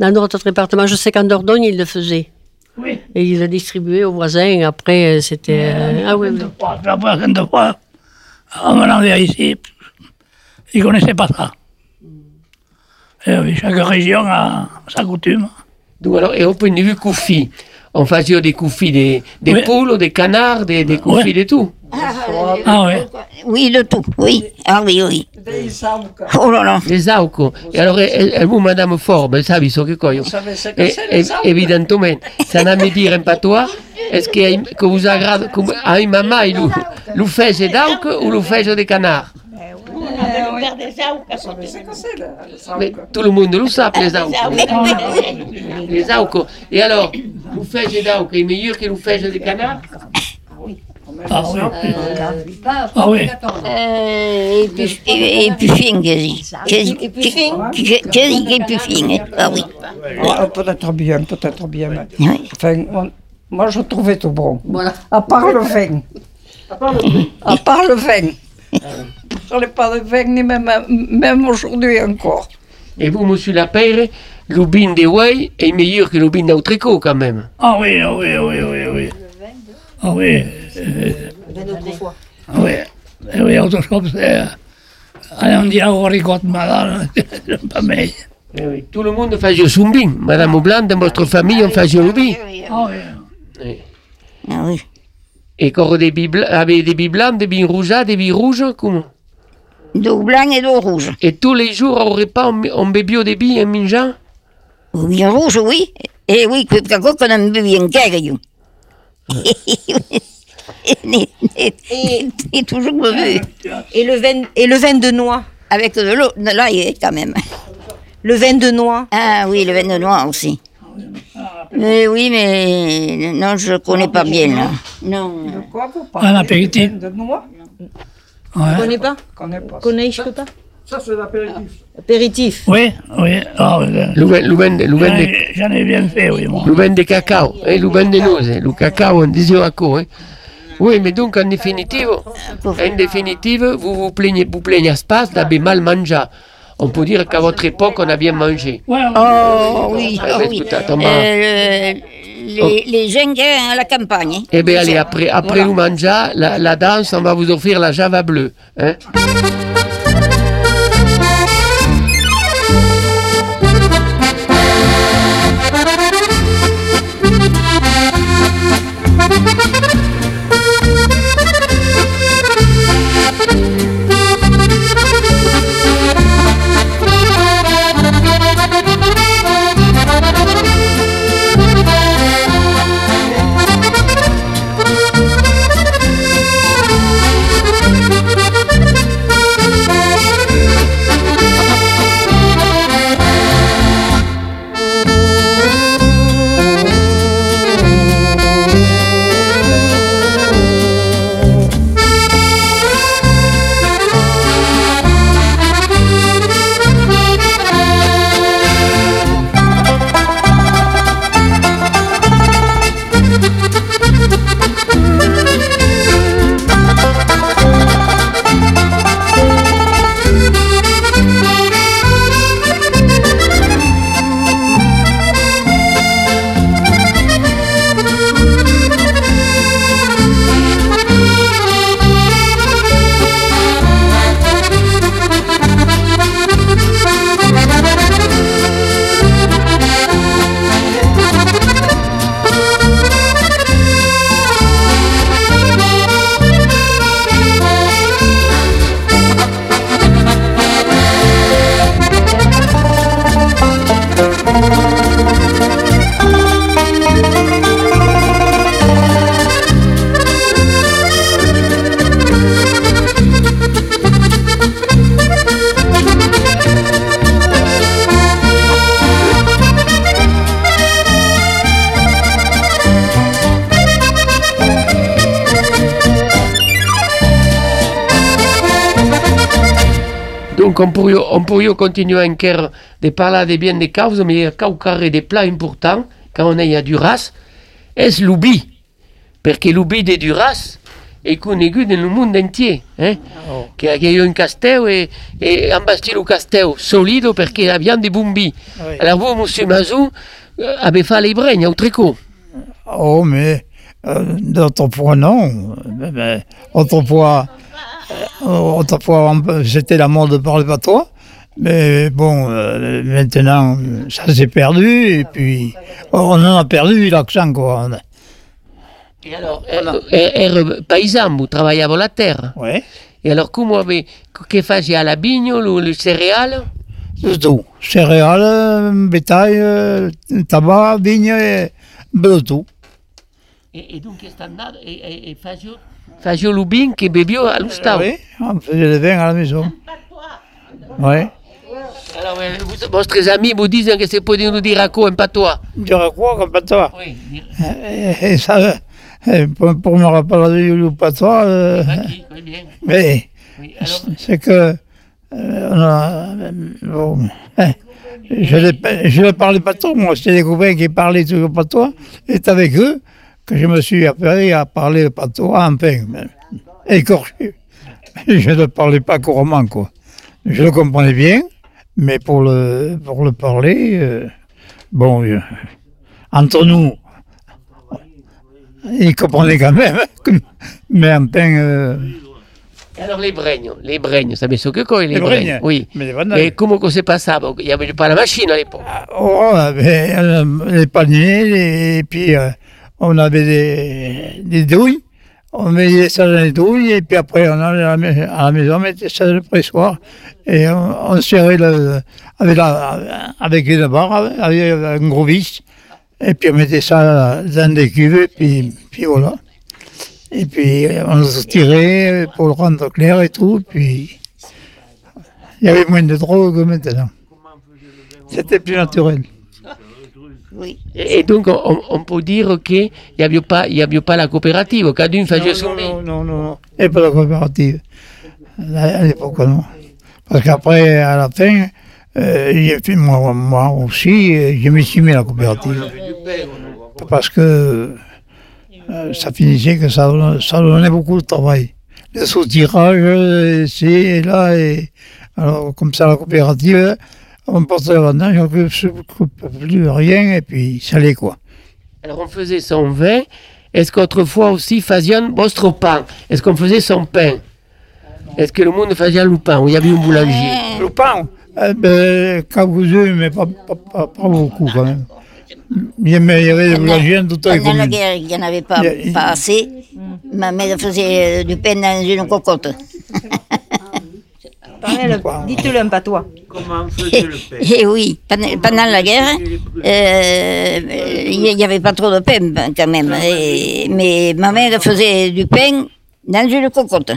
Dans d'autres départements, je sais qu'en Dordogne, ils le faisaient. Oui. Et ils le distribuaient aux voisins. Après, euh, c'était. euh, ah oui, oui. Fois, en venant ici, ils ne connaissaient pas ça. Et oui, chaque région a sa coutume. Donc, alors, et au point de vue coufi, on faisait des coufis des, des Oui. poules, des canards, des, des coufis Oui. de tout. Ah oui. Oui, de tout, oui. Ah oui, oui. Des saouques. Oh là là. Les auco. E allora, e, e vous, Madame Forbe, savi so che coglio? Vous savez ce que c'est, e, les evidentemente, se non mi dire un patois, est-ce que, que vous agrade, que hai mamma, lo, lo fece d'auc o lo fece de canard? Eh, faire des auques. Mais tout le monde le sait, les auques. Les auques. Et alors, le fège d'autres est meilleur que le fège de canard Ah oui. Ah oui. Euh, et puis, et, puis fin, quasi. Quasi, Et puis fin et puis fin. Ah oui. Ah, peut-être bien, peut-être bien. Enfin, on- moi, je trouvais tout bon. Voilà. À part le vin. À part le vin. Je n'ai pas de vin, ni même, même aujourd'hui encore. Et vous, monsieur Lapeyre, le vin de Way est meilleur que le vin d'Autrico, quand même. Ah oui, ah oui, ah oui, ah oui, ah oui. Ah oui. euh, Ah oui. Eh oui, c'est... Allez, on dit à Oricote, madame, c'est pas meilleur. Eh oui, Tout le monde fait son vin. Madame Blanc, dans votre famille, on fait le vin. Ah oui. Eh. Ah oui. Et des avec des billes blancs, des billes rouges, des billes rouges, comment D'eau blanc et d'eau rouge. Et tous les jours, au repas, on, on bébait des billes en mangeant Oui, en rouge, oui. Et oui, que quand on a bu bien quelques Et toujours bebu. Et le vin, et le vin de noix? Avec de l'eau, de l'ail quand même. Le vin de noix? Ah oui, le vin de noix aussi. Mais oui, mais non, je connais pas bien là. Non. Quoi, vous Un apéritif. De noix? Ouais. connais pas connais pas. Ça, c'est l'apéritif. Apéritif. Oui, oui. Ah, vin J'en de, ai- J'en ai bien fait, oui, moi. le vin de cacao, eh, le vin de noix, le cacao, on disait à quoi, hein. Oui, mais donc, en définitive, en définitive, vous vous plaignez, vous plaignez pas d'avoir mal mangé. On peut dire qu'à votre époque, on a bien mangé. Ouais, ouais. Oh oui, Ah, mais oui. Euh, les, les gens qui sont à la campagne. hein. Eh bien, allez, après, après manger, la, la danse, on va vous offrir la java bleue. Hein? Donc on pourrait, on pourrait continuer encore de parler de bien des causes, mais il y a encore des plats importants quand on est à Duras, est l'ubi. Parce que l'ubi de Duras est connu dans le monde entier. Hein? Qu'il y a un castel et, et un bastille au castel solide parce qu'il y a bien des bombis. Oui. Alors vous, monsieur Mazou, euh, avez fait les bregnes au tricot. Oh, mais euh, d'autrefois, non. Mais, mais, autrefois, autrefois, on- c'était la mode de parler patois. Mais bon, euh, maintenant, ça s'est perdu. Et puis, on en a perdu l'accent, quoi. Et alors, euh, er, paysan, vous travaillez à la terre. Ouais, Et alors, comment vous, que faisiez à la vigne, le, le céréal c'est tout. Céréales, euh, bétail, euh, tabac, vigne, et de tout. Et, donc, standard, et, le vin que bebio à l'ustau. Oui, on faisait le vin à la maison. Ouais. Alors, euh, vous- vostres amis vous disent que c'est pour nous dire à quoi un patois. Dire quoi comme patois Oui, Et, et ça, euh, pour, pour me rappeler du patois, euh, Qui Oui, bien. mais Oui, c'est que euh, on a, euh, bon, hein, je ne parlais pas trop, moi, c'était des copains qui parlaient toujours patois, et avec eux que je me suis appris à parler le patois, enfin, mais écorché. Je ne parlais pas couramment, quoi. Je le comprenais bien, mais pour le, pour le parler, euh, bon, euh, entre nous, ils comprenaient quand même, mais enfin, euh, alors les bregnes, les bregnes, savez ce que quoi les, Les bregnes Oui. mais comment que se passava Il n'y avait pas la machine à l'époque. Oh, ben, les paniers, et puis euh, on avait des, des douilles. On mettait ça dans les douilles, et puis après on allait à la, maison, on mettait ça dans le pressoir, et on, serrait avec, avec une barre, avec un gros vis, et puis on mettait ça dans des cuves, et puis, puis voilà. Et puis on se tirait pour le rendre clair et tout, puis il y avait moins de drogue maintenant. C'était plus naturel. Oui. Et, donc on, peut dire qu'il n'y avait, pas- il y avait pas la coopérative, Cadune faisait son non, non, non, non. Et pas la coopérative. À l'époque, non. Parce qu'après, à la fin, euh, j'ai fait moi, moi aussi, euh, je me suis mis à la coopérative. Parce que euh, ça finissait que ça, donnait- ça donnait beaucoup de travail. Le soutirage, euh, c'est et là, et alors comme ça, la coopérative, on portait la vendange, on ne s'occupe plus rien, et puis ça allait quoi. Alors on faisait son vin. Est-ce qu'autrefois aussi faisions votre pain Est-ce qu'on faisait son pain? Est-ce que le monde faisait le pain Ou il y avait un boulanger? Le pain, eh ben, quelques-uns, mais pas, pas, pas, pas beaucoup quand même. Il y avait, il y avait des boulangers dans toutes les Pendant la guerre, il n'y en avait pas, a- assez. Ma mère faisait euh, du pain dans une cocotte. Parlez-le, Dites-le un patois. Et oui, pendant, pendant la guerre, euh, il n'y avait pas trop de pain ben, quand même. Et- mais ma mère faisait du pain dans une cocotte,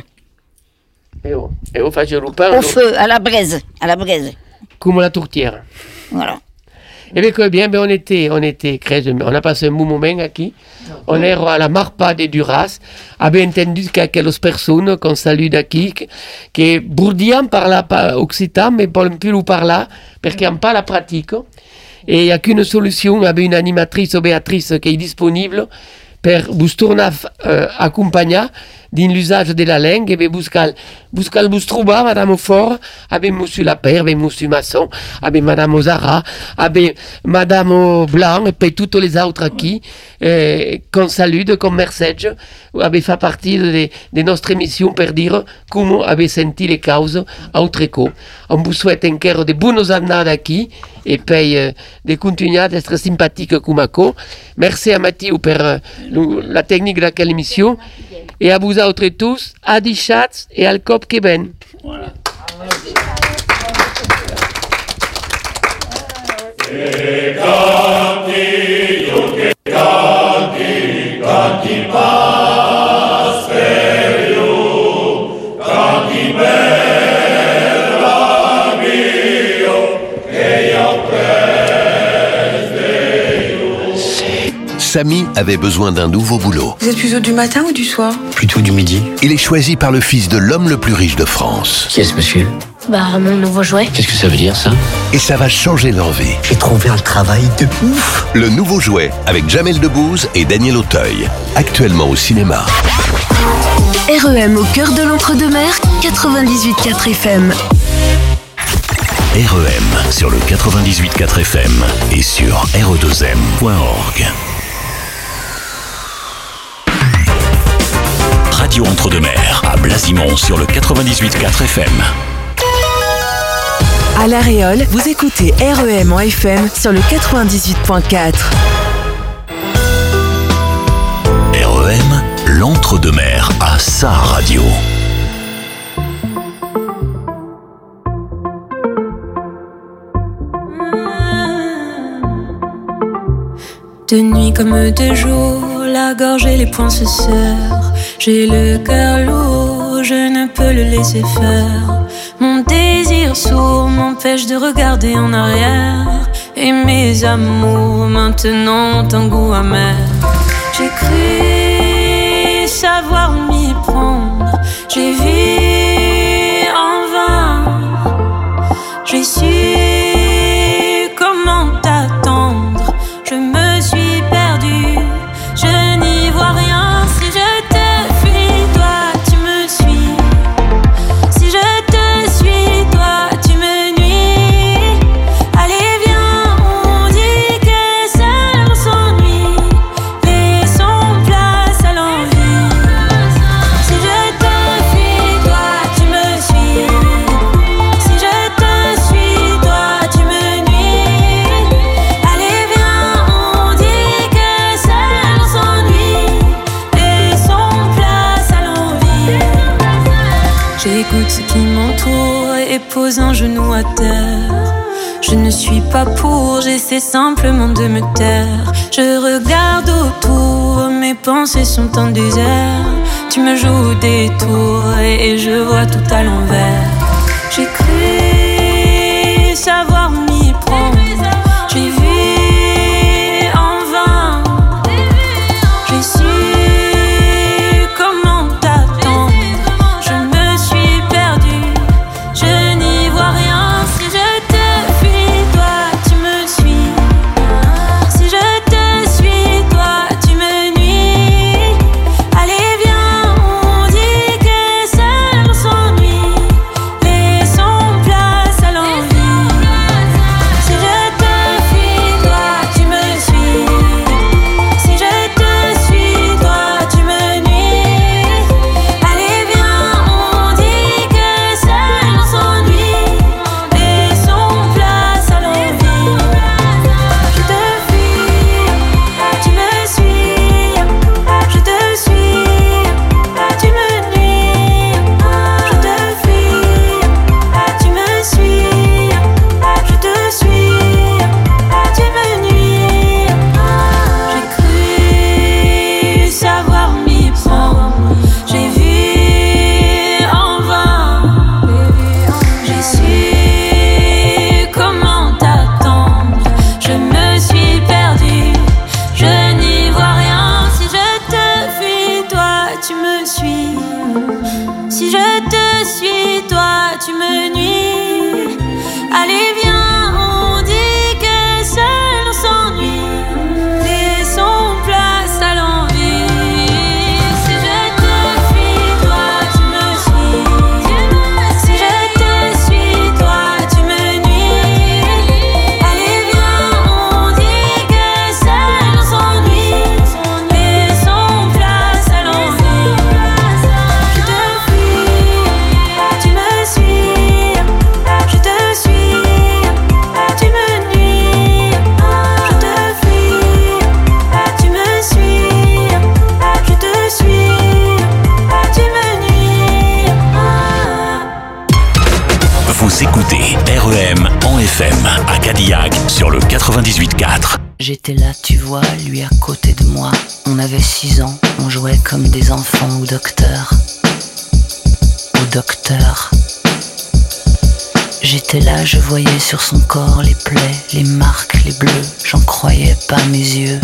Et on, et on faisait le pain au feu, à la braise, à la braise. comme la tourtière. Voilà. Et bien, que bien, ben, on était, on était on a passé un bon moment ici. On est à la Marpa de Duras. avait entendu qu'il y a quelques personnes qu'on salue d'ici, qui bourdian parla pas occitan, mais parlent plus ou par là, parce qu'ils n'ont pas la pratique. Et il n'y a qu'une solution, avec une animatrice ou Béatrice qui est disponible pour vous tourner euh, accompagner dans l'usage de la langue et vous buscar, buscar vous trouver, Madame Fort, avec Monsieur Lapère, avec Monsieur Masson, avec Madame Ozara, avec Madame Blanc et puis toutes les autres qui, euh, qu'on salue, comme message, avec fait partie de, de notre émission pour dire comment avez senti les causes à Outreco. On vous souhaite encore de bonnes années ici et puis euh, de continuer d'être sympathique comme ako. Merci à Mathieu pour le- la technique de laquelle émission et à vous autres tous, à des chats et à le cop Keben. Samy avait besoin d'un nouveau boulot. Vous êtes plutôt du matin ou du soir Plutôt du midi. Il est choisi par le fils de l'homme le plus riche de France. Qui est ce monsieur Bah, mon nouveau jouet. Qu'est-ce que ça veut dire ça Et ça va changer leur vie. J'ai trouvé un travail de ouf Le nouveau jouet avec Jamel Debbouze et Daniel Auteuil. Actuellement au cinéma. REM au cœur de l'entre-deux-mer, 98.4 FM. REM sur le 98.4 FM et sur E re2m.org. Radio Entre-deux-Mers à Blasimont sur le 98.4 FM. À La Réole, vous écoutez REM en FM sur le 98.4. REM, l'entre-deux-mers à sa radio. De nuit comme de jour, la gorge et les poings se serrent. J'ai le cœur lourd, je ne peux le laisser faire. Mon désir sourd m'empêche de regarder en arrière. Et mes amours maintenant ont un goût amer. J'ai cru savoir m'y prendre. J'ai vu en vain. J'ai su. pas pour, j'essaie simplement de me taire. Je regarde autour, mes pensées sont en désert. Tu me joues des tours et je vois tout à l'envers. 君 J'étais là, tu vois, lui à côté de moi. On avait 6 ans, on jouait comme des enfants au docteur. Au docteur. J'étais là, je voyais sur son corps les plaies, les marques, les bleus. J'en croyais pas mes yeux.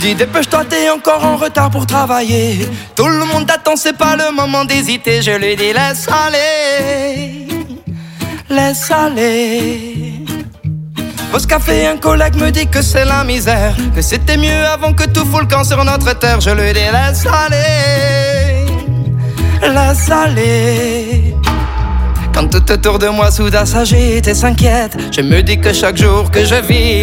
dis dépêche-toi, t'es encore en retard pour travailler. Tout le monde t'attend, c'est pas le moment d'hésiter. Je lui dis laisse aller, laisse aller. Pause café, un collègue me dit que c'est la misère, que c'était mieux avant que tout fout le camp sur notre terre. Je lui dis laisse aller, laisse aller. Quand tout autour de moi soudain s'agite et s'inquiète, je me dis que chaque jour que je vis